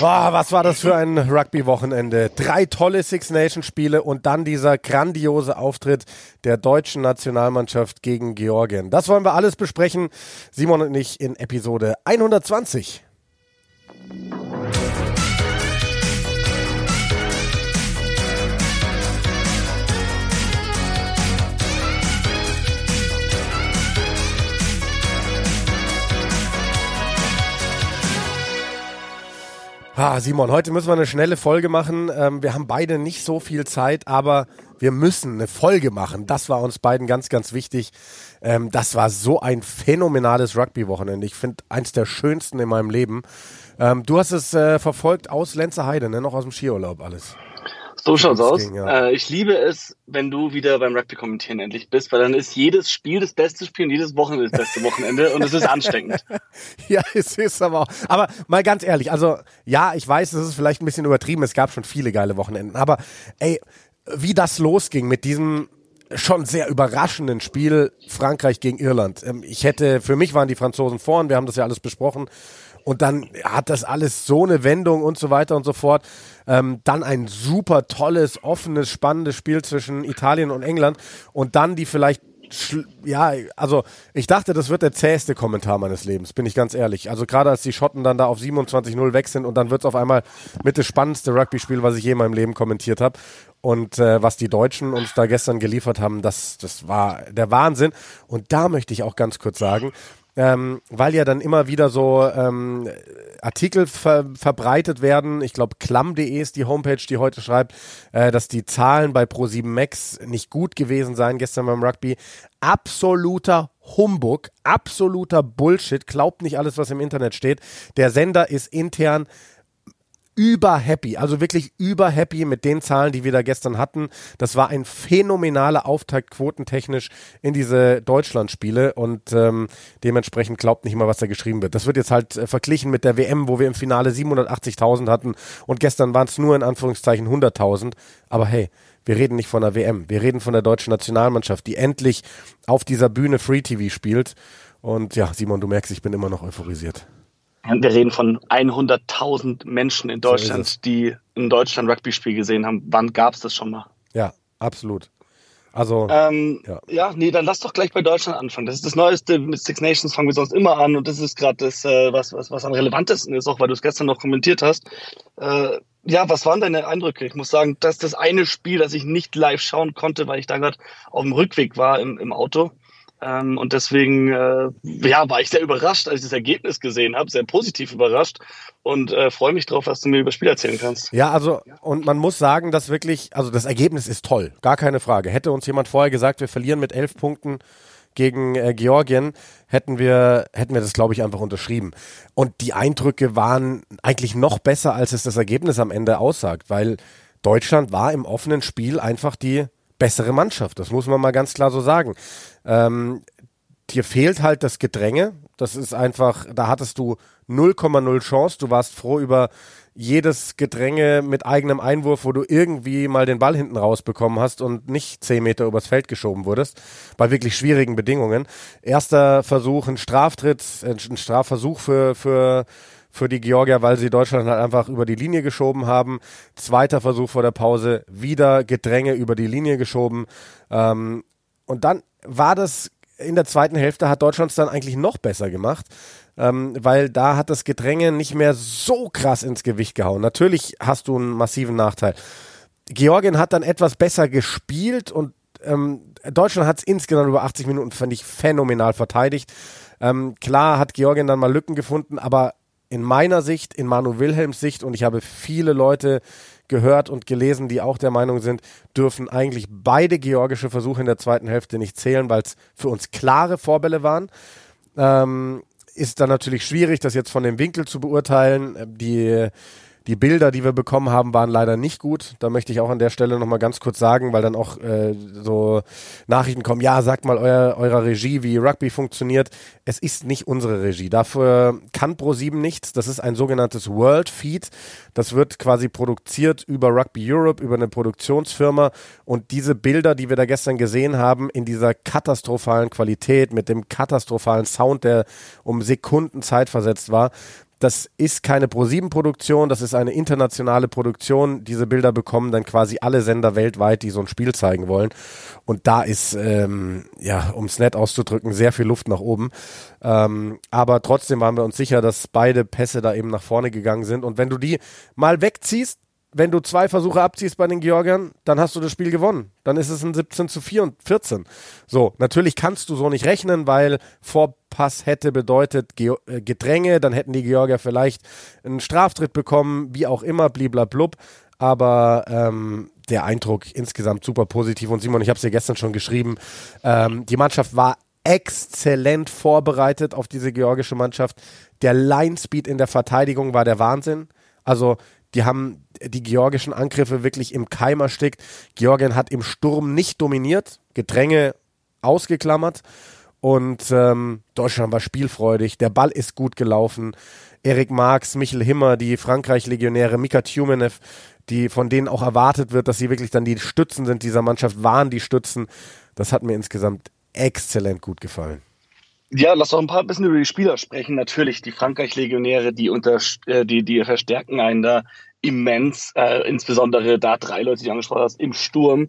Boah, was war das für ein Rugby-Wochenende? Drei tolle Six Nations Spiele und dann dieser grandiose Auftritt der deutschen Nationalmannschaft gegen Georgien. Das wollen wir alles besprechen. Simon und ich in Episode 120. Ah, Simon, heute müssen wir eine schnelle Folge machen. Ähm, wir haben beide nicht so viel Zeit, aber wir müssen eine Folge machen. Das war uns beiden ganz, ganz wichtig. Ähm, das war so ein phänomenales Rugby-Wochenende. Ich finde eins der schönsten in meinem Leben. Ähm, du hast es äh, verfolgt aus Lenzerheide, ne? noch aus dem Skiurlaub alles. So schaut's aus. Ja. äh, ich liebe es, wenn du wieder beim Rugby kommentieren endlich bist, weil dann ist jedes Spiel das beste Spiel und jedes Wochenende das beste Wochenende und es ist ansteckend. ja, es ist aber auch. Aber mal ganz ehrlich, also ja, ich weiß, es ist vielleicht ein bisschen übertrieben, es gab schon viele geile Wochenenden, aber ey, wie das losging mit diesem schon sehr überraschenden Spiel Frankreich gegen Irland. Ähm, ich hätte, für mich waren die Franzosen vorn, wir haben das ja alles besprochen. Und dann hat das alles so eine Wendung und so weiter und so fort. Ähm, dann ein super tolles, offenes, spannendes Spiel zwischen Italien und England. Und dann die vielleicht ja, also ich dachte, das wird der zäheste Kommentar meines Lebens, bin ich ganz ehrlich. Also gerade als die Schotten dann da auf 27-0 weg sind und dann wird es auf einmal mit das spannendste Rugby-Spiel, was ich je in meinem Leben kommentiert habe. Und äh, was die Deutschen uns da gestern geliefert haben, das, das war der Wahnsinn. Und da möchte ich auch ganz kurz sagen, ähm, weil ja dann immer wieder so ähm, Artikel ver verbreitet werden. Ich glaube, klamm.de ist die Homepage, die heute schreibt, äh, dass die Zahlen bei Pro7 Max nicht gut gewesen seien gestern beim Rugby. Absoluter Humbug, absoluter Bullshit. Glaubt nicht alles, was im Internet steht. Der Sender ist intern über happy, also wirklich über happy mit den Zahlen, die wir da gestern hatten. Das war ein phänomenaler Auftakt quotentechnisch in diese Deutschlandspiele und ähm, dementsprechend glaubt nicht mal, was da geschrieben wird. Das wird jetzt halt äh, verglichen mit der WM, wo wir im Finale 780.000 hatten und gestern waren es nur in Anführungszeichen 100.000. Aber hey, wir reden nicht von der WM, wir reden von der deutschen Nationalmannschaft, die endlich auf dieser Bühne Free TV spielt. Und ja, Simon, du merkst, ich bin immer noch euphorisiert. Wir reden von 100.000 Menschen in Deutschland, so die in Deutschland Rugby-Spiel gesehen haben. Wann gab es das schon mal? Ja, absolut. Also, ähm, ja. ja. nee, dann lass doch gleich bei Deutschland anfangen. Das ist das Neueste. Mit Six Nations fangen wir sonst immer an und das ist gerade das, äh, was, was, was am relevantesten ist, auch weil du es gestern noch kommentiert hast. Äh, ja, was waren deine Eindrücke? Ich muss sagen, das ist das eine Spiel, das ich nicht live schauen konnte, weil ich da gerade auf dem Rückweg war im, im Auto. Ähm, und deswegen äh, ja, war ich sehr überrascht, als ich das Ergebnis gesehen habe, sehr positiv überrascht und äh, freue mich drauf, was du mir über das Spiel erzählen kannst. Ja, also und man muss sagen, dass wirklich, also das Ergebnis ist toll, gar keine Frage. Hätte uns jemand vorher gesagt, wir verlieren mit elf Punkten gegen äh, Georgien, hätten wir, hätten wir das, glaube ich, einfach unterschrieben. Und die Eindrücke waren eigentlich noch besser, als es das Ergebnis am Ende aussagt, weil Deutschland war im offenen Spiel einfach die bessere Mannschaft. Das muss man mal ganz klar so sagen. Ähm, dir fehlt halt das Gedränge. Das ist einfach, da hattest du 0,0 Chance. Du warst froh über jedes Gedränge mit eigenem Einwurf, wo du irgendwie mal den Ball hinten rausbekommen hast und nicht 10 Meter übers Feld geschoben wurdest, bei wirklich schwierigen Bedingungen. Erster Versuch, ein Straftritt, ein Strafversuch für, für für die Georgier, weil sie Deutschland halt einfach über die Linie geschoben haben. Zweiter Versuch vor der Pause, wieder Gedränge über die Linie geschoben. Ähm, und dann war das in der zweiten Hälfte, hat Deutschland es dann eigentlich noch besser gemacht. Ähm, weil da hat das Gedränge nicht mehr so krass ins Gewicht gehauen. Natürlich hast du einen massiven Nachteil. Georgien hat dann etwas besser gespielt und ähm, Deutschland hat es insgesamt über 80 Minuten, fand ich, phänomenal verteidigt. Ähm, klar hat Georgien dann mal Lücken gefunden, aber in meiner Sicht, in Manu Wilhelms Sicht, und ich habe viele Leute gehört und gelesen, die auch der Meinung sind, dürfen eigentlich beide georgische Versuche in der zweiten Hälfte nicht zählen, weil es für uns klare Vorbälle waren. Ähm, ist dann natürlich schwierig, das jetzt von dem Winkel zu beurteilen. Die die Bilder, die wir bekommen haben, waren leider nicht gut. Da möchte ich auch an der Stelle nochmal ganz kurz sagen, weil dann auch äh, so Nachrichten kommen, ja, sagt mal euer, eurer Regie, wie Rugby funktioniert. Es ist nicht unsere Regie. Dafür kann Pro7 nichts. Das ist ein sogenanntes World Feed. Das wird quasi produziert über Rugby Europe, über eine Produktionsfirma. Und diese Bilder, die wir da gestern gesehen haben, in dieser katastrophalen Qualität, mit dem katastrophalen Sound, der um Sekunden Zeit versetzt war, Das ist keine Pro7-Produktion, das ist eine internationale Produktion. Diese Bilder bekommen dann quasi alle Sender weltweit, die so ein Spiel zeigen wollen. Und da ist, ähm, ja, um es nett auszudrücken, sehr viel Luft nach oben. Ähm, aber trotzdem waren wir uns sicher, dass beide Pässe da eben nach vorne gegangen sind. Und wenn du die mal wegziehst, wenn du zwei Versuche abziehst bei den Georgiern, dann hast du das Spiel gewonnen. Dann ist es ein 17 zu 4 und 14. So, natürlich kannst du so nicht rechnen, weil Vorpass hätte bedeutet Ge äh, Gedränge, dann hätten die Georgier vielleicht einen Straftritt bekommen, wie auch immer, bliblablub. Aber ähm, der Eindruck insgesamt super positiv. Und Simon, ich habe es dir gestern schon geschrieben, ähm, die Mannschaft war exzellent vorbereitet auf diese georgische Mannschaft. Der Line-Speed in der Verteidigung war der Wahnsinn. Also die haben die georgischen Angriffe wirklich im Keim erstickt. Georgien hat im Sturm nicht dominiert, Gedränge ausgeklammert. Und ähm, Deutschland war spielfreudig, der Ball ist gut gelaufen. Erik Marx, Michel Himmer, die Frankreich-Legionäre, Mika Tjumenev, die von denen auch erwartet wird, dass sie wirklich dann die Stützen sind dieser Mannschaft, waren die Stützen. Das hat mir insgesamt exzellent gut gefallen. Ja, lass doch ein paar bisschen über die Spieler sprechen. Natürlich, die Frankreich-Legionäre, die, unter, äh, die, die verstärken einen da immens. Äh, insbesondere da drei Leute, die du angesprochen hast, im Sturm.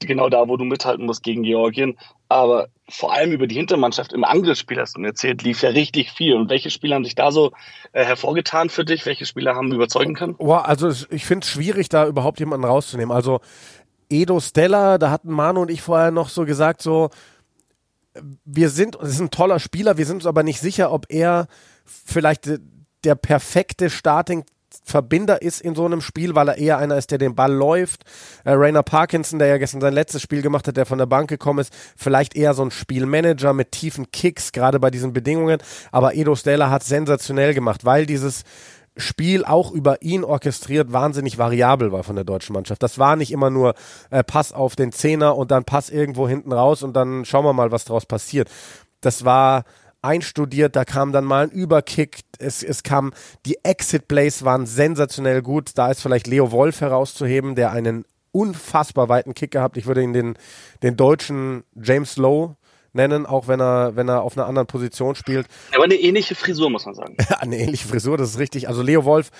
Genau da, wo du mithalten musst gegen Georgien. Aber vor allem über die Hintermannschaft im Angriffsspiel hast du mir erzählt, lief ja richtig viel. Und welche Spieler haben sich da so äh, hervorgetan für dich? Welche Spieler haben überzeugen können? Oh, also ich finde es schwierig, da überhaupt jemanden rauszunehmen. Also Edo Stella, da hatten Manu und ich vorher noch so gesagt, so wir sind, es ist ein toller Spieler, wir sind uns aber nicht sicher, ob er vielleicht der perfekte Starting Verbinder ist in so einem Spiel, weil er eher einer ist, der den Ball läuft. Äh, Rainer Parkinson, der ja gestern sein letztes Spiel gemacht hat, der von der Bank gekommen ist, vielleicht eher so ein Spielmanager mit tiefen Kicks, gerade bei diesen Bedingungen. Aber Edo Stella hat sensationell gemacht, weil dieses Spiel auch über ihn orchestriert wahnsinnig variabel war von der deutschen Mannschaft. Das war nicht immer nur äh, Pass auf den Zehner und dann Pass irgendwo hinten raus und dann schauen wir mal, was daraus passiert. Das war einstudiert, da kam dann mal ein Überkick, es, es kam, die Exit-Plays waren sensationell gut, da ist vielleicht Leo Wolf herauszuheben, der einen unfassbar weiten Kick gehabt. Ich würde ihn den, den deutschen James Lowe nennen, auch wenn er, wenn er auf einer anderen Position spielt. Aber eine ähnliche Frisur, muss man sagen. eine ähnliche Frisur, das ist richtig. Also Leo Wolf,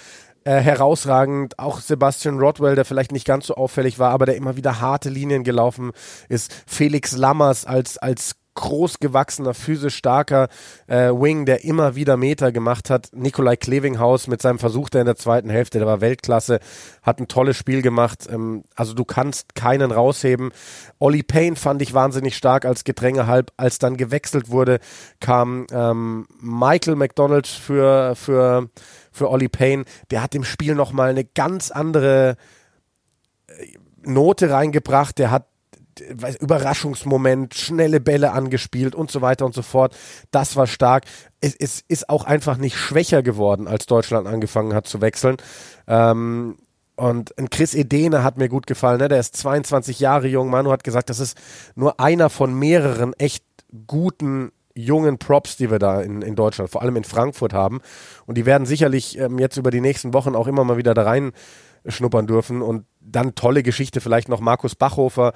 äh, herausragend. Auch Sebastian Rodwell, der vielleicht nicht ganz so auffällig war, aber der immer wieder harte Linien gelaufen ist. Felix Lammers als, als großgewachsener, physisch starker äh, Wing, der immer wieder Meter gemacht hat. Nikolai Klevinghaus mit seinem Versuch der in der zweiten Hälfte, der war Weltklasse, hat ein tolles Spiel gemacht. Ähm, also du kannst keinen rausheben. Olli Payne fand ich wahnsinnig stark als Gedränge halb. Als dann gewechselt wurde, kam ähm, Michael McDonald für, für, für Olli Payne. Der hat dem Spiel nochmal eine ganz andere äh, Note reingebracht. Der hat Überraschungsmoment, schnelle Bälle angespielt und so weiter und so fort. Das war stark. Es, es ist auch einfach nicht schwächer geworden, als Deutschland angefangen hat zu wechseln. Ähm, und Chris Edene hat mir gut gefallen. Ne? Der ist 22 Jahre jung. Manu hat gesagt, das ist nur einer von mehreren echt guten jungen Props, die wir da in, in Deutschland, vor allem in Frankfurt haben. Und die werden sicherlich ähm, jetzt über die nächsten Wochen auch immer mal wieder da rein schnuppern dürfen. Und dann tolle Geschichte vielleicht noch Markus Bachhofer.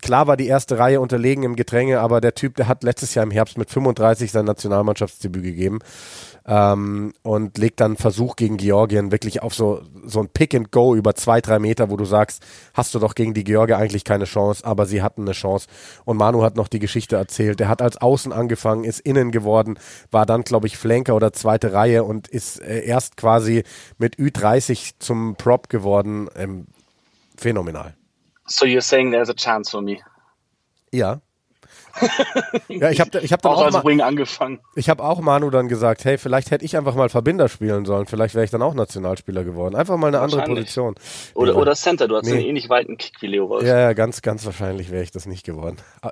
Klar war die erste Reihe unterlegen im Gedränge, aber der Typ, der hat letztes Jahr im Herbst mit 35 sein Nationalmannschaftsdebüt gegeben ähm, und legt dann Versuch gegen Georgien wirklich auf so, so ein Pick and Go über zwei, drei Meter, wo du sagst, hast du doch gegen die Georgier eigentlich keine Chance, aber sie hatten eine Chance. Und Manu hat noch die Geschichte erzählt. Der hat als Außen angefangen, ist innen geworden, war dann, glaube ich, Flanker oder zweite Reihe und ist äh, erst quasi mit Ü30 zum Prop geworden. Ähm, phänomenal. So you're saying there's a chance for me? Ja. ja, ich habe ich hab dann auch, auch als Wing angefangen. Ich habe auch Manu dann gesagt, hey, vielleicht hätte ich einfach mal Verbinder spielen sollen. Vielleicht wäre ich dann auch Nationalspieler geworden. Einfach mal eine andere Position. Oder, oder Center, du hast nee. einen ähnlich weiten Kick wie Leo Wolf. Ja, ja, ganz, ganz wahrscheinlich wäre ich das nicht geworden. Ah,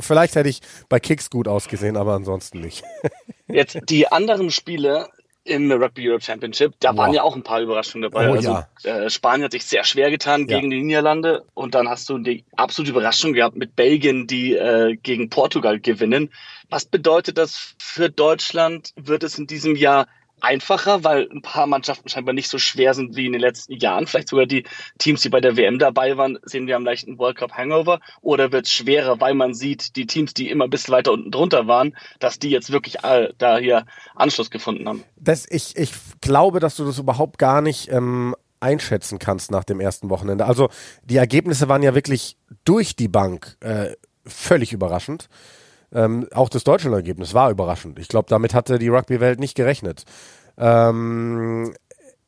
vielleicht hätte ich bei Kicks gut ausgesehen, aber ansonsten nicht. Jetzt die anderen Spiele im Rugby Europe Championship. Da Boah. waren ja auch ein paar Überraschungen dabei. Oh, also, ja. äh, Spanien hat sich sehr schwer getan ja. gegen die Niederlande und dann hast du die absolute Überraschung gehabt mit Belgien, die äh, gegen Portugal gewinnen. Was bedeutet das für Deutschland? Wird es in diesem Jahr einfacher, weil ein paar Mannschaften scheinbar nicht so schwer sind wie in den letzten Jahren. Vielleicht sogar die Teams, die bei der WM dabei waren, sehen wir am leichten World Cup Hangover. Oder wird es schwerer, weil man sieht, die Teams, die immer ein bisschen weiter unten drunter waren, dass die jetzt wirklich all, da hier Anschluss gefunden haben. Das, ich, ich glaube, dass du das überhaupt gar nicht ähm, einschätzen kannst nach dem ersten Wochenende. Also die Ergebnisse waren ja wirklich durch die Bank äh, völlig überraschend. Ähm, auch das Deutschland-Ergebnis war überraschend. Ich glaube, damit hatte die Rugby-Welt nicht gerechnet. Ähm,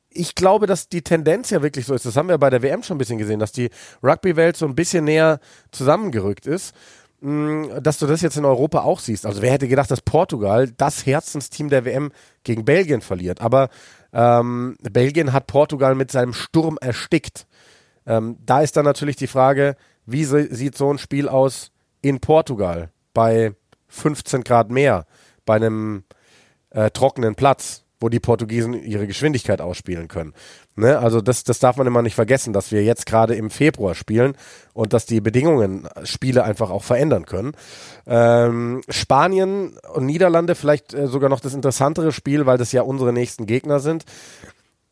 ich glaube, dass die Tendenz ja wirklich so ist. Das haben wir bei der WM schon ein bisschen gesehen, dass die Rugby-Welt so ein bisschen näher zusammengerückt ist. Mm, dass du das jetzt in Europa auch siehst. Also wer hätte gedacht, dass Portugal, das Herzensteam der WM, gegen Belgien verliert. Aber ähm, Belgien hat Portugal mit seinem Sturm erstickt. Ähm, da ist dann natürlich die Frage, wie sieht so ein Spiel aus in Portugal? Bei 15 Grad mehr, bei einem äh, trockenen Platz, wo die Portugiesen ihre Geschwindigkeit ausspielen können. Ne? Also das, das darf man immer nicht vergessen, dass wir jetzt gerade im Februar spielen und dass die Bedingungen Spiele einfach auch verändern können. Ähm, Spanien und Niederlande vielleicht äh, sogar noch das interessantere Spiel, weil das ja unsere nächsten Gegner sind.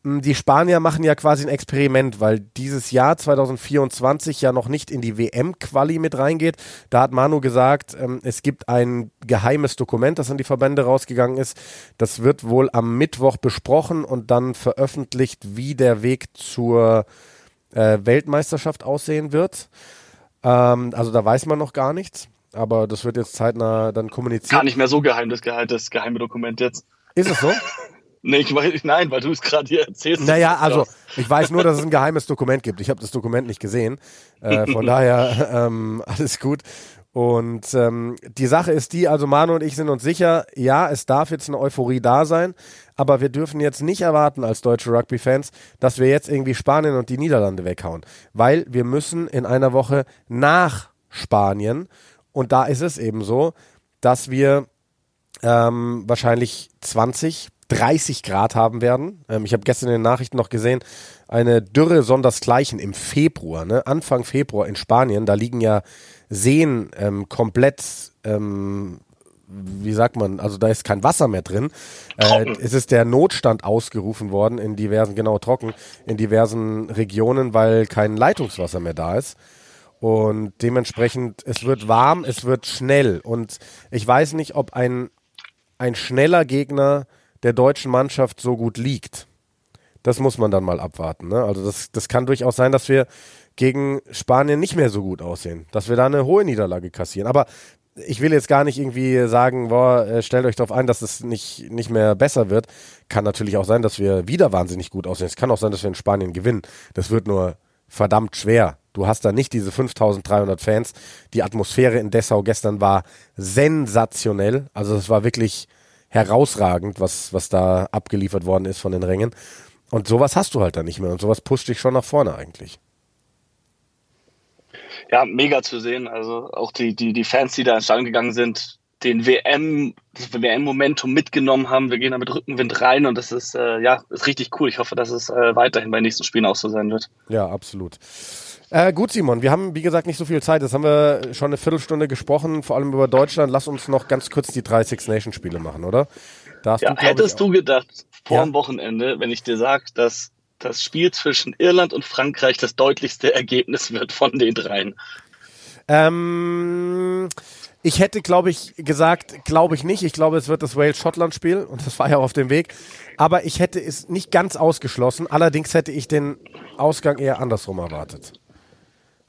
Hm, die Spanier machen ja quasi ein Experiment, weil dieses Jahr 2024 ja noch nicht in die WM-Quali mit reingeht. Da hat Manu gesagt, ähm, es gibt ein geheimes Dokument, das an die Verbände rausgegangen ist. Das wird wohl am Mittwoch besprochen und dann veröffentlicht, wie der Weg zur äh, Weltmeisterschaft aussehen wird. Ähm, also da weiß man noch gar nichts, aber das wird jetzt zeitnah dann kommuniziert. Gar nicht mehr so geheim, das, das geheime Dokument jetzt. Ist es so? Nee, ich weiß, nein, weil du es gerade hier erzählst. Naja, also ich weiß nur, dass es ein geheimes Dokument gibt. Ich habe das Dokument nicht gesehen. Äh, von daher ähm, alles gut. Und ähm, die Sache ist die, also Manu und ich sind uns sicher, ja, es darf jetzt eine Euphorie da sein, aber wir dürfen jetzt nicht erwarten als deutsche Rugby-Fans, dass wir jetzt irgendwie Spanien und die Niederlande weghauen, weil wir müssen in einer Woche nach Spanien und da ist es eben so, dass wir ähm, wahrscheinlich 20 30 Grad haben werden. Ähm, ich habe gestern in den Nachrichten noch gesehen, eine Dürre sondersgleichen im Februar, ne? Anfang Februar in Spanien. Da liegen ja Seen ähm, komplett, ähm, wie sagt man, also da ist kein Wasser mehr drin. Äh, es ist der Notstand ausgerufen worden in diversen, genau trocken, in diversen Regionen, weil kein Leitungswasser mehr da ist. Und dementsprechend, es wird warm, es wird schnell. Und ich weiß nicht, ob ein, ein schneller Gegner der deutschen Mannschaft so gut liegt. Das muss man dann mal abwarten. Ne? Also das, das kann durchaus sein, dass wir gegen Spanien nicht mehr so gut aussehen, dass wir da eine hohe Niederlage kassieren. Aber ich will jetzt gar nicht irgendwie sagen, boah, äh, stellt euch darauf ein, dass es nicht, nicht mehr besser wird. Kann natürlich auch sein, dass wir wieder wahnsinnig gut aussehen. Es kann auch sein, dass wir in Spanien gewinnen. Das wird nur verdammt schwer. Du hast da nicht diese 5300 Fans. Die Atmosphäre in Dessau gestern war sensationell. Also es war wirklich herausragend, was, was da abgeliefert worden ist von den Rängen. Und sowas hast du halt dann nicht mehr. Und sowas pusht dich schon nach vorne eigentlich. Ja, mega zu sehen. Also auch die, die, die Fans, die da ins Stadion gegangen sind, den WM, das WM-Momentum mitgenommen haben. Wir gehen da mit Rückenwind rein und das ist, äh, ja, ist richtig cool. Ich hoffe, dass es äh, weiterhin bei den nächsten Spielen auch so sein wird. Ja, absolut. Äh, gut, Simon, wir haben, wie gesagt, nicht so viel Zeit. Jetzt haben wir schon eine Viertelstunde gesprochen, vor allem über Deutschland. Lass uns noch ganz kurz die drei Six Nation Spiele machen, oder? ja, du, hättest du gedacht, vor ja? dem Wochenende, wenn ich dir sage, dass das Spiel zwischen Irland und Frankreich das deutlichste Ergebnis wird von den dreien? Ähm, ich hätte, glaube ich, gesagt, glaube ich nicht. Ich glaube, es wird das Wales-Schottland-Spiel und das war ja auf dem Weg. Aber ich hätte es nicht ganz ausgeschlossen. Allerdings hätte ich den Ausgang eher andersrum erwartet.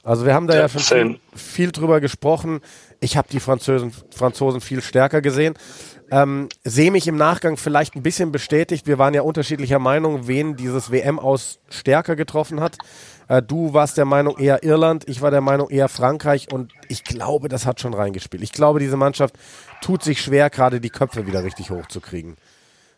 Also wir haben da ja, ja viel, viel, drüber gesprochen. Ich habe die Franzosen, Franzosen viel stärker gesehen. Ähm, Sehe mich im Nachgang vielleicht ein bisschen bestätigt. Wir waren ja unterschiedlicher Meinung, wen dieses WM aus stärker getroffen hat. Äh, du warst der Meinung eher Irland, ich war der Meinung eher Frankreich und ich glaube, das hat schon reingespielt. Ich glaube, diese Mannschaft tut sich schwer, gerade die Köpfe wieder richtig hochzukriegen.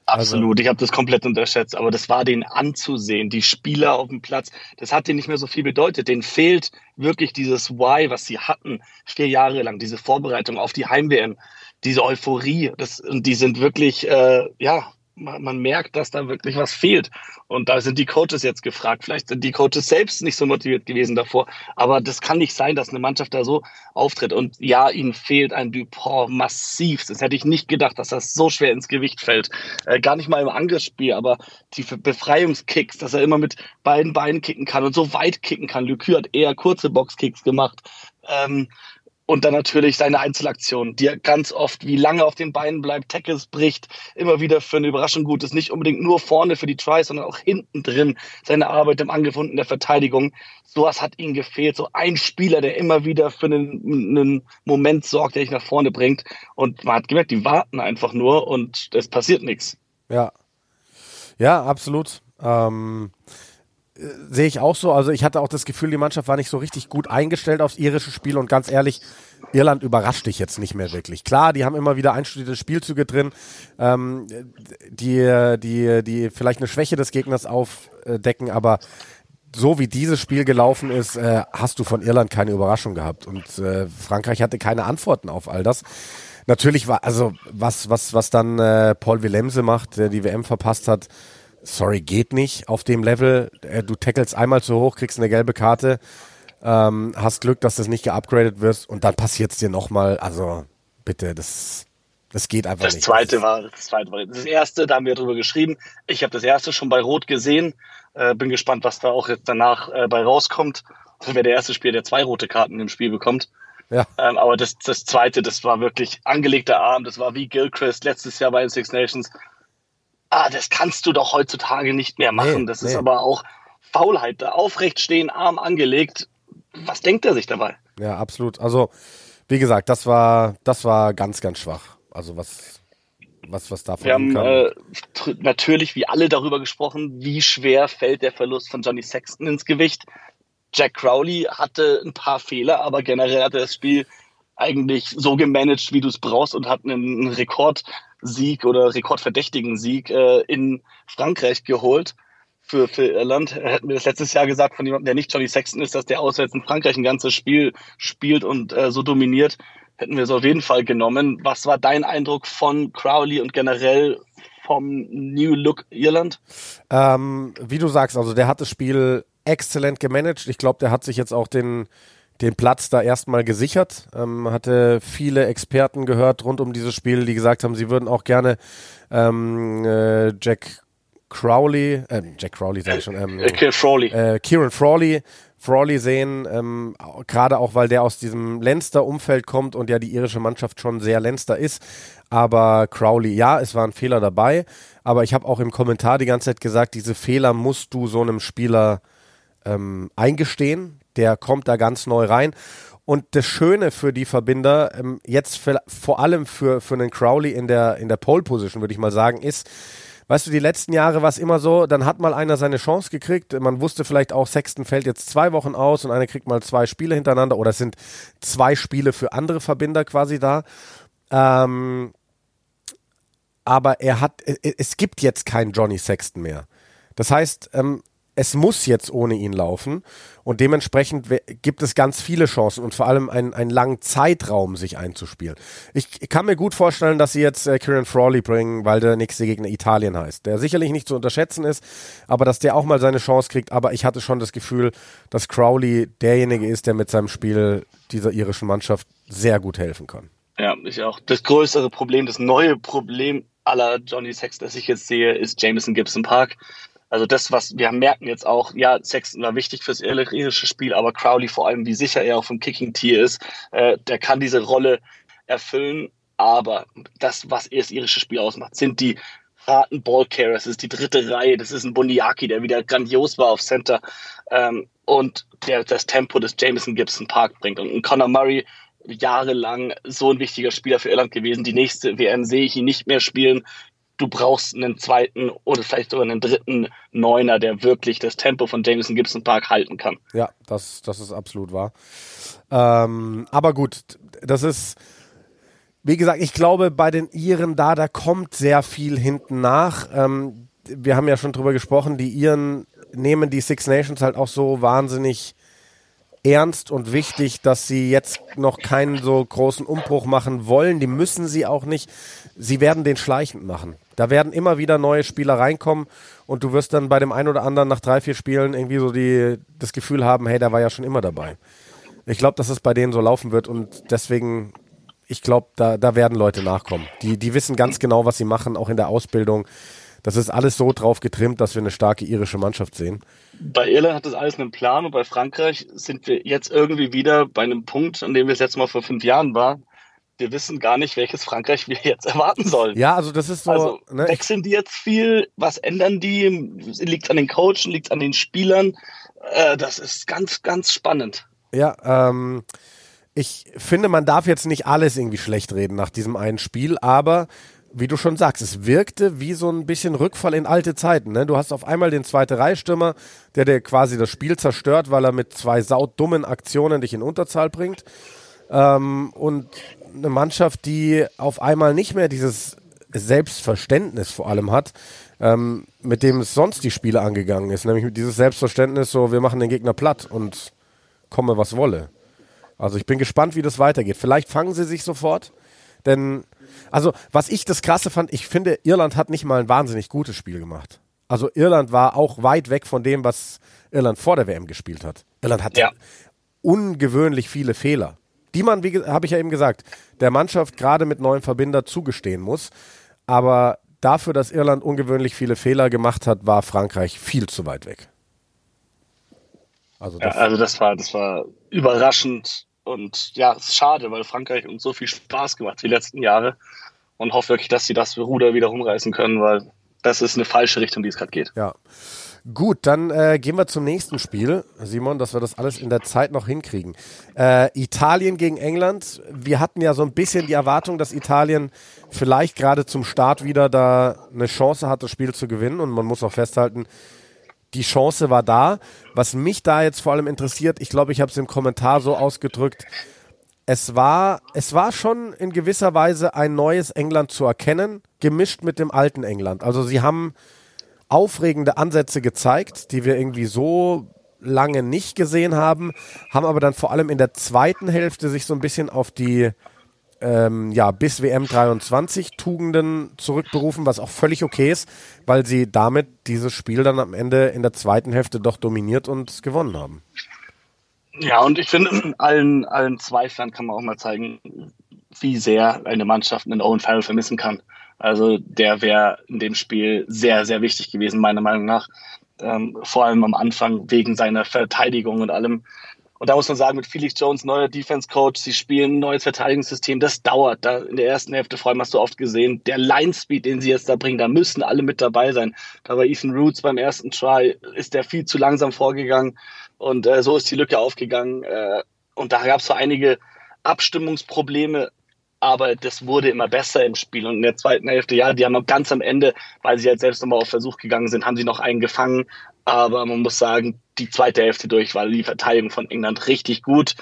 Absolut, also, ich habe das komplett unterschätzt, aber das war denen anzusehen, die Spieler auf dem Platz, das hat denen nicht mehr so viel bedeutet. Denen fehlt wirklich dieses Why, was sie hatten, vier Jahre lang, diese Vorbereitung auf die Heim-WM, diese Euphorie. Das, und die sind wirklich, äh, ja, man, man, merkt, dass da wirklich was fehlt. Und da sind die Coaches jetzt gefragt. Vielleicht sind die Coaches selbst nicht so motiviert gewesen davor. Aber das kann nicht sein, dass eine Mannschaft da so auftritt. Und ja, ihnen fehlt ein Dupont massiv. Das hätte ich nicht gedacht, dass das so schwer ins Gewicht fällt. Äh, gar nicht mal im Angriffsspiel, aber die Befreiungskicks, dass er immer mit beiden Beinen kicken kann und so weit kicken kann. Lückü hat eher kurze Boxkicks gemacht. Ähm, und dann natürlich seine Einzelaktion, die er ganz oft, wie lange auf den Beinen bleibt, Tackles bricht, immer wieder für eine Überraschung gut ist. Nicht unbedingt nur vorne für die Tries, sondern auch hinten drin seine Arbeit im Angriff und in der Verteidigung. Sowas hat ihm gefehlt. So ein Spieler, der immer wieder für einen, einen Moment sorgt, der dich nach vorne bringt. Und man hat gemerkt, die warten einfach nur und es passiert nichts. Ja. Ja, absolut. Ähm sehe ich auch so. Also ich hatte auch das Gefühl, die Mannschaft war nicht so richtig gut eingestellt aufs irische Spiel und ganz ehrlich, Irland überrascht dich jetzt nicht mehr wirklich. Klar, die haben immer wieder einstudierte Spielzüge drin, ähm, die, die, die vielleicht eine Schwäche des Gegners aufdecken, aber so wie dieses Spiel gelaufen ist, äh, hast du von Irland keine Überraschung gehabt und äh, Frankreich hatte keine Antworten auf all das. Natürlich war, also was, was, was dann äh, Paul Willemse macht, der die WM verpasst hat, sorry, geht nicht auf dem Level. Äh, du tackelst einmal zu hoch, kriegst eine gelbe Karte, ähm, hast Glück, dass das nicht geupgradet wirst und dann passiert es dir nochmal. Also bitte, das, das geht einfach das nicht. Zweite war, das zweite war das erste, da haben wir drüber geschrieben. Ich habe das erste schon bei Rot gesehen. Äh, bin gespannt, was da auch jetzt danach äh, bei rauskommt. Das wäre der erste Spieler, der zwei rote Karten im Spiel bekommt. Ja. Ähm, aber das, das zweite, das war wirklich angelegter Arm. Das war wie Gilchrist letztes Jahr bei den Six Nations ah, das kannst du doch heutzutage nicht mehr machen. Nee, das nee. ist aber auch Faulheit. Da aufrecht stehen, Arm angelegt. Was denkt er sich dabei? Ja, absolut. Also, wie gesagt, das war, das war ganz, ganz schwach. Also, was, was, was davon Wir haben äh, natürlich wie alle darüber gesprochen, wie schwer fällt der Verlust von Johnny Sexton ins Gewicht. Jack Crowley hatte ein paar Fehler, aber generell hat er das Spiel eigentlich so gemanagt, wie du es brauchst und hat einen Rekordsieg oder rekordverdächtigen Sieg äh, in Frankreich geholt für, für Irland. Hätten wir das letztes Jahr gesagt von jemandem, der nicht Johnny Sexton ist, dass der auswärts in Frankreich ein ganzes Spiel spielt und äh, so dominiert, hätten wir es auf jeden Fall genommen. Was war dein Eindruck von Crowley und generell vom New Look Irland? Ähm, wie du sagst, also der hat das Spiel exzellent gemanagt. Ich glaube, der hat sich jetzt auch den den Platz da erstmal gesichert. Ähm, hatte viele Experten gehört rund um dieses Spiel, die gesagt haben, sie würden auch gerne ähm, äh, Jack Crowley, äh, Jack Crowley sag ich schon, ähm, äh. Äh, Kieran Frawley, Frawley sehen, ähm, gerade auch, weil der aus diesem Leinster-Umfeld kommt und ja die irische Mannschaft schon sehr Leinster ist. Aber Crowley, ja, es war ein Fehler dabei, aber ich habe auch im Kommentar die ganze Zeit gesagt, diese Fehler musst du so einem Spieler ähm, eingestehen der kommt da ganz neu rein. Und das Schöne für die Verbinder, ähm, jetzt vor allem für, für einen Crowley in der, in der Pole Position, würde ich mal sagen, ist, weißt du, die letzten Jahre war es immer so, dann hat mal einer seine Chance gekriegt. Man wusste vielleicht auch, Sexton fällt jetzt zwei Wochen aus und einer kriegt mal zwei Spiele hintereinander oder es sind zwei Spiele für andere Verbinder quasi da. Ähm, aber er hat, es gibt jetzt keinen Johnny Sexton mehr. Das heißt, ähm, es muss jetzt ohne ihn laufen und dementsprechend gibt es ganz viele Chancen und vor allem einen, einen langen Zeitraum, sich einzuspielen. Ich kann mir gut vorstellen, dass sie jetzt äh, Kieran Frawley bringen, weil der nächste Gegner Italien heißt, der sicherlich nicht zu unterschätzen ist, aber dass der auch mal seine Chance kriegt. Aber ich hatte schon das Gefühl, dass Crowley derjenige ist, der mit seinem Spiel dieser irischen Mannschaft sehr gut helfen kann. Ja, ich auch. Das größere Problem, das neue Problem aller Johnny Sex, das ich jetzt sehe, ist Jameson Gibson Park also das, was wir merken jetzt auch, ja, Sexton war wichtig fürs irische Spiel, aber Crowley vor allem, wie sicher er auch vom Kicking-Tier ist, äh, der kann diese Rolle erfüllen. Aber das, was das irische Spiel ausmacht, sind die harten Ballcarriers. Das ist die dritte Reihe. Das ist ein Bundiaki, der wieder grandios war auf Center. Ähm, und der das Tempo des Jameson Gibson Park bringt. Und Conor Murray, jahrelang so ein wichtiger Spieler für Irland gewesen. Die nächste WM sehe ich ihn nicht mehr spielen du brauchst einen zweiten oder vielleicht sogar einen dritten Neuner, der wirklich das Tempo von Jameson Gibson Park halten kann. Ja, das, das ist absolut wahr. Ähm, aber gut, das ist, wie gesagt, ich glaube, bei den Iren da, da kommt sehr viel hinten nach. Ähm, wir haben ja schon drüber gesprochen, die Iren nehmen die Six Nations halt auch so wahnsinnig ernst und wichtig, dass sie jetzt noch keinen so großen Umbruch machen wollen. Die müssen sie auch nicht. Sie werden den schleichend machen. Da werden immer wieder neue Spieler reinkommen und du wirst dann bei dem einen oder anderen nach drei, vier Spielen irgendwie so die, das Gefühl haben, hey, der war ja schon immer dabei. Ich glaube, dass es bei denen so laufen wird und deswegen, ich glaube, da, da werden Leute nachkommen. Die, die wissen ganz genau, was sie machen, auch in der Ausbildung. Das ist alles so drauf getrimmt, dass wir eine starke irische Mannschaft sehen. Bei Irland hat das alles einen Plan und bei Frankreich sind wir jetzt irgendwie wieder bei einem Punkt, an dem wir es jetzt mal vor fünf Jahren waren. Wir wissen gar nicht, welches Frankreich wir jetzt erwarten sollen. Ja, also das ist so. Also ne, wechseln die jetzt viel? Was ändern die? Liegt an den Coachen? Liegt an den Spielern? Äh, das ist ganz, ganz spannend. Ja, ähm, ich finde, man darf jetzt nicht alles irgendwie schlecht reden nach diesem einen Spiel, aber wie du schon sagst, es wirkte wie so ein bisschen Rückfall in alte Zeiten. Ne? Du hast auf einmal den zweite Reihstürmer, der dir quasi das Spiel zerstört, weil er mit zwei saudummen Aktionen dich in Unterzahl bringt. Ähm, und eine Mannschaft, die auf einmal nicht mehr dieses Selbstverständnis vor allem hat, ähm, mit dem es sonst die Spiele angegangen ist. Nämlich mit dieses Selbstverständnis, so wir machen den Gegner platt und komme was wolle. Also ich bin gespannt, wie das weitergeht. Vielleicht fangen sie sich sofort, denn also, was ich das Krasse fand, ich finde, Irland hat nicht mal ein wahnsinnig gutes Spiel gemacht. Also, Irland war auch weit weg von dem, was Irland vor der WM gespielt hat. Irland hat ja. ungewöhnlich viele Fehler, die man, wie habe ich ja eben gesagt, der Mannschaft gerade mit neuen Verbinder zugestehen muss. Aber dafür, dass Irland ungewöhnlich viele Fehler gemacht hat, war Frankreich viel zu weit weg. Also das, ja, also das war, das war überraschend und ja, es ist schade, weil Frankreich uns so viel Spaß gemacht die letzten Jahre und hoffe wirklich, dass sie das Ruder wieder rumreißen können, weil das ist eine falsche Richtung, die es gerade geht. Ja. Gut, dann äh, gehen wir zum nächsten Spiel, Simon, dass wir das alles in der Zeit noch hinkriegen. Äh, Italien gegen England. Wir hatten ja so ein bisschen die Erwartung, dass Italien vielleicht gerade zum Start wieder da eine Chance hat, das Spiel zu gewinnen. Und man muss auch festhalten, die Chance war da. Was mich da jetzt vor allem interessiert, ich glaube, ich habe es im Kommentar so ausgedrückt, es war, es war schon in gewisser Weise ein neues England zu erkennen, gemischt mit dem alten England. Also sie haben aufregende Ansätze gezeigt, die wir irgendwie so lange nicht gesehen haben, haben aber dann vor allem in der zweiten Hälfte sich so ein bisschen auf die ähm, ja, bis WM 23 Tugenden zurückberufen, was auch völlig okay ist, weil sie damit dieses Spiel dann am Ende in der zweiten Hälfte doch dominiert und gewonnen haben. Ja, und ich finde, allen, allen Zweiflern kann man auch mal zeigen, wie sehr eine Mannschaft einen Owen Farrell vermissen kann. Also der wäre in dem Spiel sehr, sehr wichtig gewesen, meiner Meinung nach. Ähm, vor allem am Anfang wegen seiner Verteidigung und allem. Und da muss man sagen, mit Felix Jones, neuer Defense Coach, sie spielen ein neues Verteidigungssystem, das dauert. Da in der ersten Hälfte, vor allem hast du oft gesehen, der Line Speed, den sie jetzt da bringen, da müssen alle mit dabei sein. Da war Ethan Roots beim ersten Try, ist der viel zu langsam vorgegangen und äh, so ist die Lücke aufgegangen. Äh, und da gab es so einige Abstimmungsprobleme, aber das wurde immer besser im Spiel. Und in der zweiten Hälfte, ja, die haben noch ganz am Ende, weil sie halt selbst nochmal auf Versuch gegangen sind, haben sie noch einen gefangen. Aber man muss sagen, die zweite Hälfte durch war die Verteidigung von England richtig gut.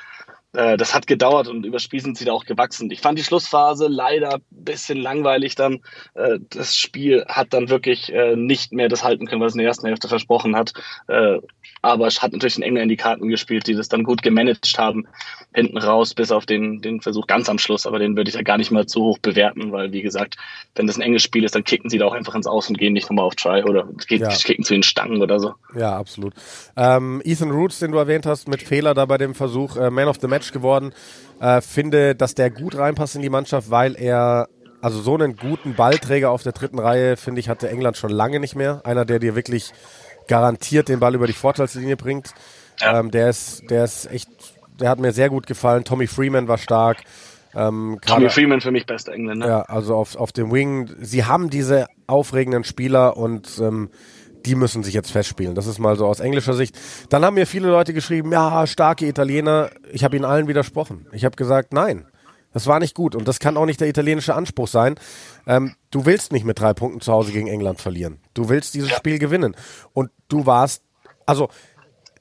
Äh, das hat gedauert und über Spiel sind sie da auch gewachsen. Ich fand die Schlussphase leider ein bisschen langweilig dann. Äh, das Spiel hat dann wirklich äh, nicht mehr das halten können, was es in der ersten Hälfte versprochen hat. Aber es hat natürlich den Engländer in die Karten gespielt, die das dann gut gemanagt haben. Hinten raus, bis auf den, den Versuch ganz am Schluss. Aber den würde ich ja gar nicht mal zu hoch bewerten, weil, wie gesagt, wenn das ein enges Spiel ist, dann kicken sie da auch einfach ins Aus und gehen nicht nochmal auf Try oder ja. kicken zu den Stangen oder so. Ja, absolut. Ähm, Ethan Roots, den du erwähnt hast, mit Fehler da bei dem Versuch, äh, Man of the Match geworden. Äh, finde, dass der gut reinpasst in die Mannschaft, weil er also so einen guten Ballträger auf der dritten Reihe, finde ich, hatte England schon lange nicht mehr. Einer, der dir wirklich garantiert den Ball über die Vorteilslinie bringt. Ja. Ähm, der ist, der ist echt, der hat mir sehr gut gefallen. Tommy Freeman war stark. Ähm, Tommy Freeman für mich bester Engländer. Ja, also auf, auf dem Wing. Sie haben diese aufregenden Spieler und ähm, die müssen sich jetzt festspielen. Das ist mal so aus englischer Sicht. Dann haben mir viele Leute geschrieben, ja, starke Italiener. Ich habe ihnen allen widersprochen. Ich habe gesagt, nein, das war nicht gut und das kann auch nicht der italienische Anspruch sein. Ähm, du willst nicht mit drei Punkten zu Hause gegen England verlieren. Du willst dieses. Spiel gewinnen. Und du warst, also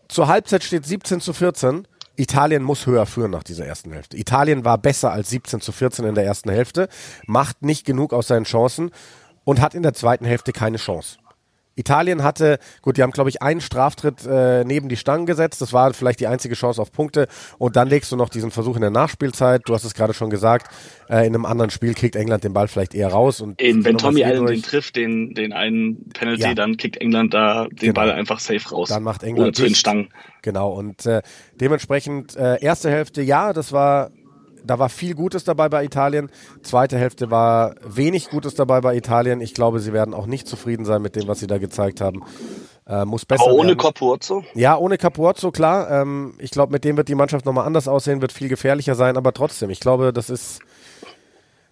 zur Halbzeit steht 17 zu 14. Italien muss höher führen nach dieser ersten Hälfte. Italien war besser als 17 zu 14 in der ersten Hälfte, macht nicht genug aus seinen Chancen und hat in der zweiten Hälfte keine Chance. Italien hatte, gut, die haben, glaube ich, einen Straftritt äh, neben die Stangen gesetzt. Das war vielleicht die einzige Chance auf Punkte. Und dann legst du noch diesen Versuch in der Nachspielzeit. Du hast es gerade schon gesagt. Äh, in einem anderen Spiel kriegt England den Ball vielleicht eher raus. Und Eben, wenn Tommy Allen den trifft, den, den einen Penalty, ja. dann kickt England da den genau. Ball einfach safe raus. Dann macht England zu den Stangen. Genau. Und äh, dementsprechend äh, erste Hälfte, ja, das war da war viel Gutes dabei bei Italien. Zweite Hälfte war wenig Gutes dabei bei Italien. Ich glaube, sie werden auch nicht zufrieden sein mit dem, was sie da gezeigt haben. Äh, muss besser Aber ohne werden. Capurzo? Ja, ohne Capurzo, klar. Ähm, ich glaube, mit dem wird die Mannschaft nochmal anders aussehen, wird viel gefährlicher sein, aber trotzdem, ich glaube, das ist,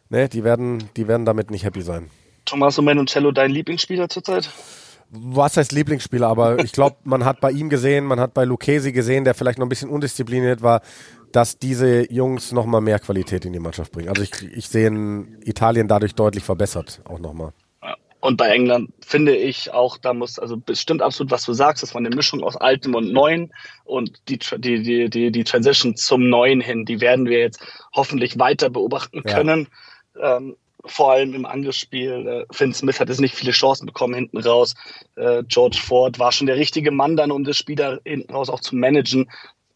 ne, die werden, die werden damit nicht happy sein. Tommaso Menoncello, dein Lieblingsspieler zurzeit? was heißt Lieblingsspieler, aber ich glaube, man hat bei ihm gesehen, man hat bei Lucchesi gesehen, der vielleicht noch ein bisschen undiszipliniert war, dass diese Jungs nochmal mehr Qualität in die Mannschaft bringen. Also ich, ich sehe Italien dadurch deutlich verbessert, auch nochmal. Und bei England finde ich auch, da muss, also bestimmt absolut, was du sagst, das war eine Mischung aus Altem und Neuen und die, die, die, die, die Transition zum Neuen hin, die werden wir jetzt hoffentlich weiter beobachten können. Ja. Ähm, vor allem im Angriffsspiel. Äh, Finn Smith hat jetzt nicht viele Chancen bekommen hinten raus. Äh, George Ford war schon der richtige Mann dann, um das Spiel da hinten raus auch zu managen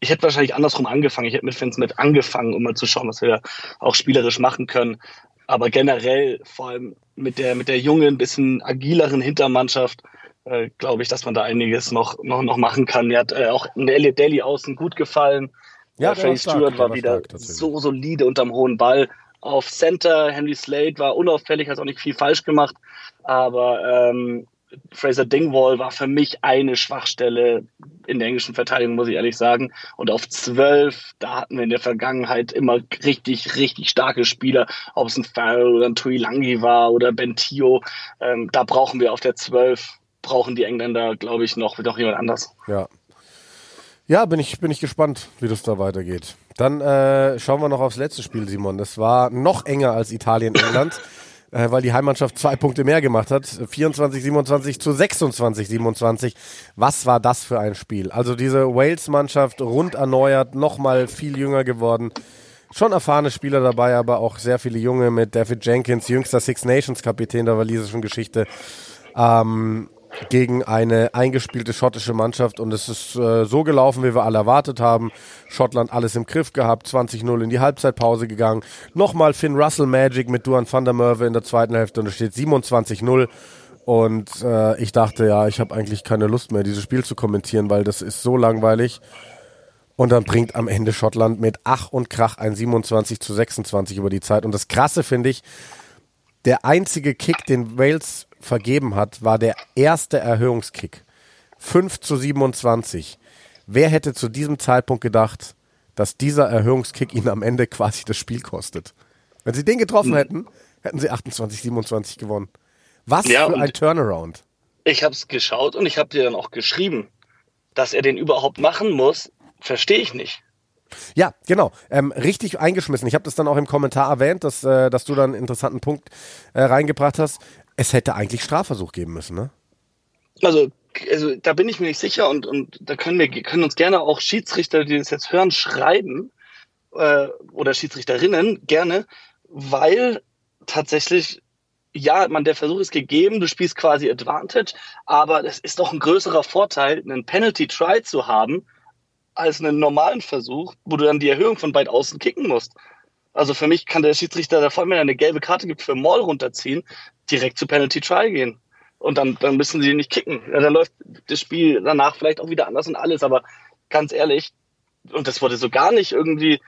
ich hätte wahrscheinlich andersrum angefangen. Ich hätte mit Finn Smith angefangen, um mal zu schauen, was wir auch spielerisch machen können. Aber generell, vor allem mit der, mit der jungen, bisschen agileren Hintermannschaft, äh, glaube ich, dass man da einiges noch, noch, noch machen kann. Mir hat äh, auch Elliot Daly außen gut gefallen. Ja, äh, Freddie Stewart war, war wieder stark, so solide unterm hohen Ball. Auf Center, Henry Slade war unauffällig, hat auch nicht viel falsch gemacht. Aber ähm, Fraser Dingwall war für mich eine Schwachstelle in der englischen Verteidigung, muss ich ehrlich sagen. Und auf zwölf, da hatten wir in der Vergangenheit immer richtig, richtig starke Spieler, ob es ein Farrell oder ein Tui Langi war oder Bentio. Ähm, da brauchen wir auf der zwölf, brauchen die Engländer, glaube ich, noch, noch jemand anders. Ja. Ja, bin ich, bin ich gespannt, wie das da weitergeht. Dann äh, schauen wir noch aufs letzte Spiel, Simon. Das war noch enger als Italien-England. äh, weil die Heimmannschaft zwei Punkte mehr gemacht hat. 24-27 zu 26-27. Was war das für ein Spiel? Also diese Wales-Mannschaft rund erneuert, nochmal viel jünger geworden. Schon erfahrene Spieler dabei, aber auch sehr viele junge mit David Jenkins, jüngster Six Nations Kapitän der walisischen Geschichte. Ähm, gegen eine eingespielte schottische Mannschaft und es ist äh, so gelaufen, wie wir alle erwartet haben. Schottland alles im Griff gehabt, 20-0 in die Halbzeitpause gegangen. Nochmal Finn Russell Magic mit Duan van der Merwe in der zweiten Hälfte und es steht 27-0. Und äh, ich dachte, ja, ich habe eigentlich keine Lust mehr, dieses Spiel zu kommentieren, weil das ist so langweilig. Und dann bringt am Ende Schottland mit Ach und Krach ein 27 zu 26 über die Zeit. Und das Krasse finde ich, der einzige Kick, den Wales vergeben hat, war der erste Erhöhungskick. 5 zu 27. Wer hätte zu diesem Zeitpunkt gedacht, dass dieser Erhöhungskick ihnen am Ende quasi das Spiel kostet? Wenn sie den getroffen hm. hätten, hätten sie 28, 27 gewonnen. Was ja, für ein Turnaround. Ich habe es geschaut und ich habe dir dann auch geschrieben, dass er den überhaupt machen muss, verstehe ich nicht. Ja, genau. Ähm, richtig eingeschmissen. Ich habe das dann auch im Kommentar erwähnt, dass, äh, dass du dann einen interessanten Punkt äh, reingebracht hast. Es hätte eigentlich Strafversuch geben müssen, ne? Also, also da bin ich mir nicht sicher und, und da können wir können uns gerne auch Schiedsrichter, die das jetzt hören, schreiben äh, oder Schiedsrichterinnen gerne, weil tatsächlich ja, man, der Versuch ist gegeben, du spielst quasi Advantage, aber es ist doch ein größerer Vorteil, einen Penalty Try zu haben, als einen normalen Versuch, wo du dann die Erhöhung von weit außen kicken musst. Also für mich kann der Schiedsrichter da vor allem, wenn er eine gelbe Karte gibt für Maul runterziehen, direkt zu Penalty Try gehen. Und dann, dann müssen sie nicht kicken. Ja, dann läuft das Spiel danach vielleicht auch wieder anders und alles, aber ganz ehrlich, und das wurde so gar nicht irgendwie,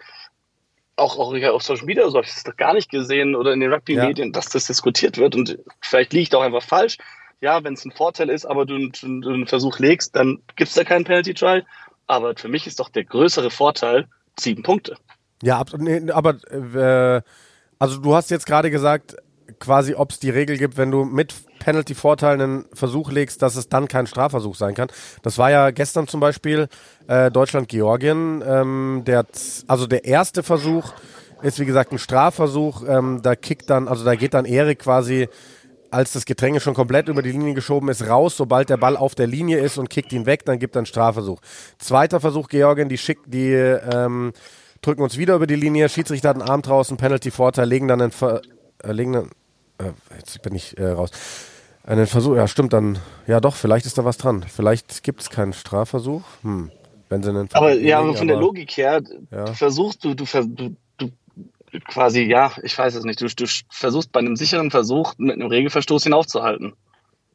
auch, auch auf Social Media so habe ich das doch gar nicht gesehen oder in den Rugby-Medien, ja. dass das diskutiert wird und vielleicht liegt auch einfach falsch. Ja, wenn es ein Vorteil ist, aber du, du, du einen Versuch legst, dann gibt es da keinen Penalty Try. Aber für mich ist doch der größere Vorteil sieben Punkte. Ja, aber äh, also du hast jetzt gerade gesagt, quasi, ob es die Regel gibt, wenn du mit Penalty-Vorteil einen Versuch legst, dass es dann kein Strafversuch sein kann. Das war ja gestern zum Beispiel äh, Deutschland-Georgien. Ähm, der, also der erste Versuch ist wie gesagt ein Strafversuch. Ähm, da kickt dann, also da geht dann Erik quasi als das Getränke schon komplett über die Linie geschoben ist, raus, sobald der Ball auf der Linie ist und kickt ihn weg, dann gibt er einen Strafversuch. Zweiter Versuch, Georgien, die schickt, die ähm, drücken uns wieder über die Linie, Schiedsrichter hat einen Arm draußen, Penalty-Vorteil, legen dann einen, Ver äh, legen dann, äh, jetzt bin ich äh, raus. Einen Versuch, ja stimmt, dann, ja doch, vielleicht ist da was dran. Vielleicht gibt es keinen Strafversuch. Hm. Wenn sie einen aber ja, aber von der Logik her, ja. versuchst du, du, du, du quasi, ja, ich weiß es nicht, du, du versuchst bei einem sicheren Versuch mit einem Regelverstoß hinaufzuhalten.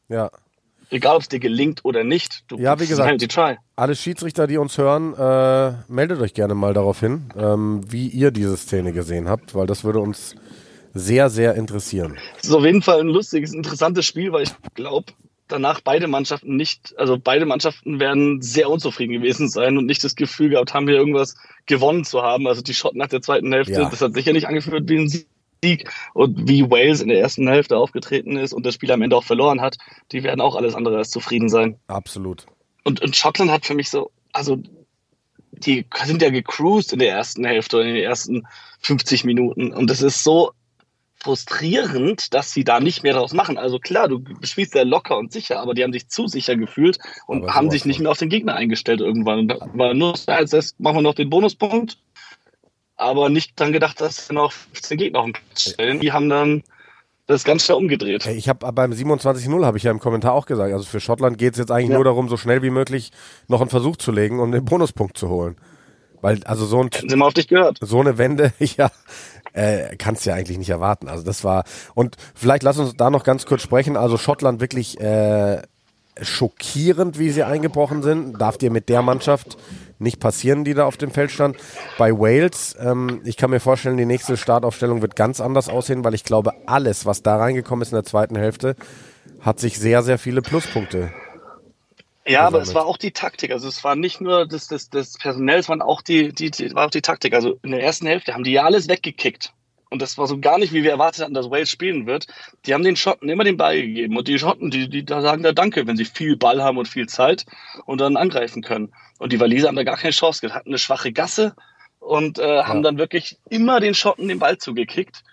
Ja. Egal, ob es dir gelingt oder nicht. Du ja, wie gesagt, try. alle Schiedsrichter, die uns hören, äh, meldet euch gerne mal darauf hin, ähm, wie ihr diese Szene gesehen habt, weil das würde uns sehr, sehr interessieren. Es ist auf jeden Fall ein lustiges, interessantes Spiel, weil ich glaube, danach beide Mannschaften nicht, also beide Mannschaften werden sehr unzufrieden gewesen sein und nicht das Gefühl gehabt haben, hier irgendwas gewonnen zu haben. Also die Schotten nach der zweiten Hälfte, ja. das hat sicher nicht angeführt wie ein Sieg und wie Wales in der ersten Hälfte aufgetreten ist und das Spiel am Ende auch verloren hat, die werden auch alles andere als zufrieden sein. Absolut. Und, und Schottland hat für mich so, also die sind ja gecruised in der ersten Hälfte oder in den ersten 50 Minuten und das ist so frustrierend, dass sie da nicht mehr draus machen. Also klar, du spielst sehr locker und sicher, aber die haben sich zu sicher gefühlt und aber haben sich nicht mehr auf den Gegner eingestellt irgendwann. Und da war nur als erst machen wir noch den Bonuspunkt, aber nicht dran gedacht, dass wir noch 15 Gegner auf den Platz stellen. Die haben dann das ganz schnell umgedreht. Ich habe beim 27-0 habe ich ja im Kommentar auch gesagt, also für Schottland geht es jetzt eigentlich ja. nur darum, so schnell wie möglich noch einen Versuch zu legen, um den Bonuspunkt zu holen. Weil, also so ein. Sind wir auf dich gehört. So eine Wende, ja, äh, kannst du ja eigentlich nicht erwarten. Also das war. Und vielleicht lass uns da noch ganz kurz sprechen. Also Schottland wirklich äh, schockierend, wie sie eingebrochen sind. Darf dir mit der Mannschaft nicht passieren, die da auf dem Feld stand. Bei Wales, ähm, ich kann mir vorstellen, die nächste Startaufstellung wird ganz anders aussehen, weil ich glaube, alles, was da reingekommen ist in der zweiten Hälfte, hat sich sehr, sehr viele Pluspunkte ja, aber es war auch die Taktik. Also es war nicht nur das, das, das Personell, es waren auch die, die, die, war auch die Taktik. Also in der ersten Hälfte haben die ja alles weggekickt. Und das war so gar nicht, wie wir erwartet hatten, dass Wales spielen wird. Die haben den Schotten immer den Ball gegeben. Und die Schotten, die, die da sagen da Danke, wenn sie viel Ball haben und viel Zeit und dann angreifen können. Und die Waliser haben da gar keine Chance gehabt, hatten eine schwache Gasse und äh, ja. haben dann wirklich immer den Schotten den Ball zugekickt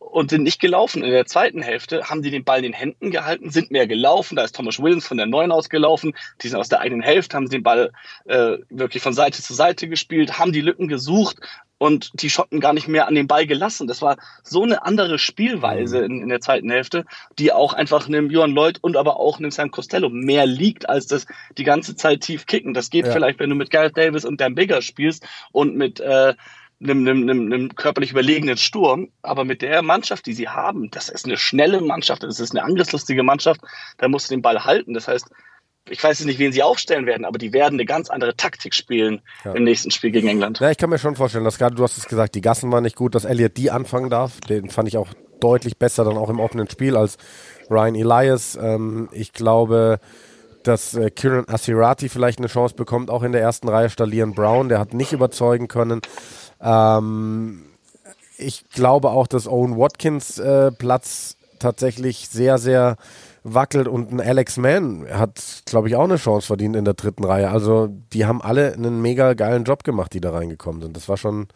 und sind nicht gelaufen. In der zweiten Hälfte haben die den Ball in den Händen gehalten, sind mehr gelaufen. Da ist Thomas Williams von der Neuen aus gelaufen. Die sind aus der eigenen Hälfte, haben den Ball äh, wirklich von Seite zu Seite gespielt, haben die Lücken gesucht und die Schotten gar nicht mehr an den Ball gelassen. Das war so eine andere Spielweise mhm. in, in der zweiten Hälfte, die auch einfach einem Johan Lloyd und aber auch einem Sam Costello mehr liegt, als das die ganze Zeit tief kicken. Das geht ja. vielleicht, wenn du mit Gareth Davis und Dan Bigger spielst und mit äh, einem, einem, einem, körperlich überlegenen Sturm, aber mit der Mannschaft, die sie haben, das ist eine schnelle Mannschaft, das ist eine angriffslustige Mannschaft, da musst du den Ball halten. Das heißt, ich weiß jetzt nicht, wen sie aufstellen werden, aber die werden eine ganz andere Taktik spielen ja. im nächsten Spiel gegen England. Ja, ich kann mir schon vorstellen, dass gerade, du hast es gesagt, die Gassen waren nicht gut, dass Elliot die anfangen darf. Den fand ich auch deutlich besser dann auch im offenen Spiel als Ryan Elias. Ähm, ich glaube, dass äh, Kieran Asirati vielleicht eine Chance bekommt, auch in der ersten Reihe Leon Brown. Der hat nicht überzeugen können. Ähm, ich glaube auch, dass Owen Watkins äh, Platz tatsächlich sehr, sehr wackelt und ein Alex Mann hat, glaube ich, auch eine Chance verdient in der dritten Reihe. Also die haben alle einen mega geilen Job gemacht, die da reingekommen sind. Das war schon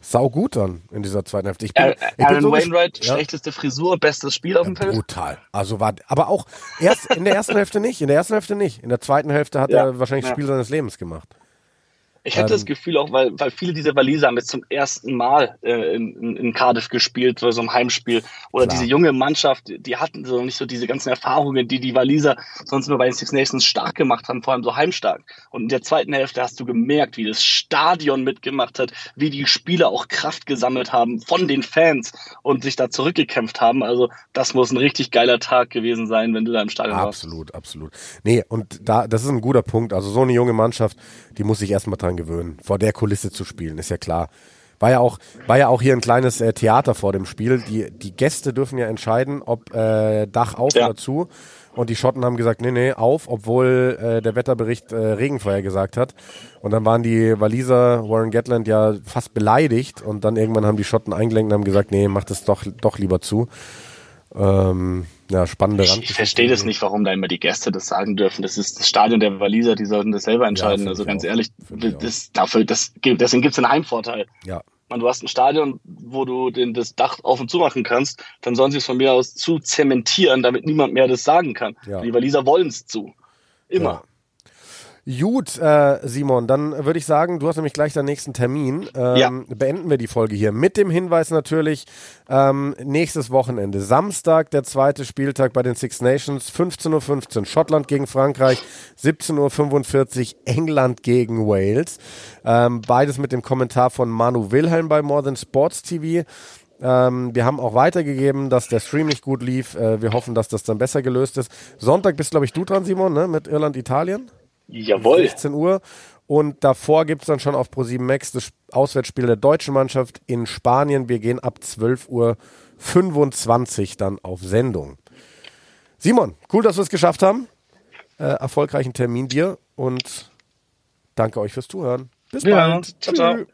sau gut dann in dieser zweiten Hälfte. Ich bin, ich Aaron bin so Wainwright, ja. schlechteste Frisur, bestes Spiel auf dem ja, Feld. Brutal. Also war, aber auch erst in der ersten Hälfte nicht, in der ersten Hälfte nicht. In der zweiten Hälfte hat ja, er wahrscheinlich das Spiel seines Lebens gemacht. Ich hätte ähm, das Gefühl auch, weil, weil viele dieser Waliser haben jetzt zum ersten Mal äh, in, in Cardiff gespielt, oder so ein Heimspiel. Oder klar. diese junge Mannschaft, die hatten so nicht so diese ganzen Erfahrungen, die die Waliser sonst nur bei den Six Nations stark gemacht haben, vor allem so heimstark. Und in der zweiten Hälfte hast du gemerkt, wie das Stadion mitgemacht hat, wie die Spieler auch Kraft gesammelt haben von den Fans und sich da zurückgekämpft haben. Also das muss ein richtig geiler Tag gewesen sein, wenn du da im Stadion warst. Absolut, absolut. Nee, und da, das ist ein guter Punkt. Also so eine junge Mannschaft, die muss sich erstmal dran gewöhnen, vor der Kulisse zu spielen, ist ja klar. War ja auch, war ja auch hier ein kleines äh, Theater vor dem Spiel. Die, die Gäste dürfen ja entscheiden, ob äh, Dach auf ja. oder zu. Und die Schotten haben gesagt, nee, nee, auf, obwohl äh, der Wetterbericht äh, Regenfeuer gesagt hat. Und dann waren die Waliser, Warren Gatland, ja fast beleidigt. Und dann irgendwann haben die Schotten eingelenkt und haben gesagt, nee, macht es doch, doch lieber zu. Ähm, ja, spannende. Ich, ich verstehe das nicht, warum da immer die Gäste das sagen dürfen. Das ist das Stadion der Waliser, die sollten das selber entscheiden. Ja, also ganz auch. ehrlich, das, dafür, das, deswegen gibt es einen Heimvorteil. Ja. Man, du hast ein Stadion, wo du den, das Dach auf und zu machen kannst, dann sollen sie es von mir aus zu zementieren, damit niemand mehr das sagen kann. Ja. Die Waliser wollen es zu. Immer. Gut, äh, Simon, dann würde ich sagen, du hast nämlich gleich deinen nächsten Termin. Ähm, ja. Beenden wir die Folge hier mit dem Hinweis natürlich, ähm, nächstes Wochenende, Samstag, der zweite Spieltag bei den Six Nations, 15.15 .15 Uhr, Schottland gegen Frankreich, 17.45 Uhr, England gegen Wales. Ähm, beides mit dem Kommentar von Manu Wilhelm bei More Than Sports TV. Ähm, wir haben auch weitergegeben, dass der Stream nicht gut lief. Äh, wir hoffen, dass das dann besser gelöst ist. Sonntag bist, glaube ich, du dran, Simon, ne? mit Irland-Italien. Jawohl. 16 Uhr. Und davor gibt es dann schon auf Pro7 Max das Auswärtsspiel der deutschen Mannschaft in Spanien. Wir gehen ab 12.25 Uhr dann auf Sendung. Simon, cool, dass wir es geschafft haben. Äh, erfolgreichen Termin dir und danke euch fürs Zuhören. Bis ja, bald. Ciao, ciao.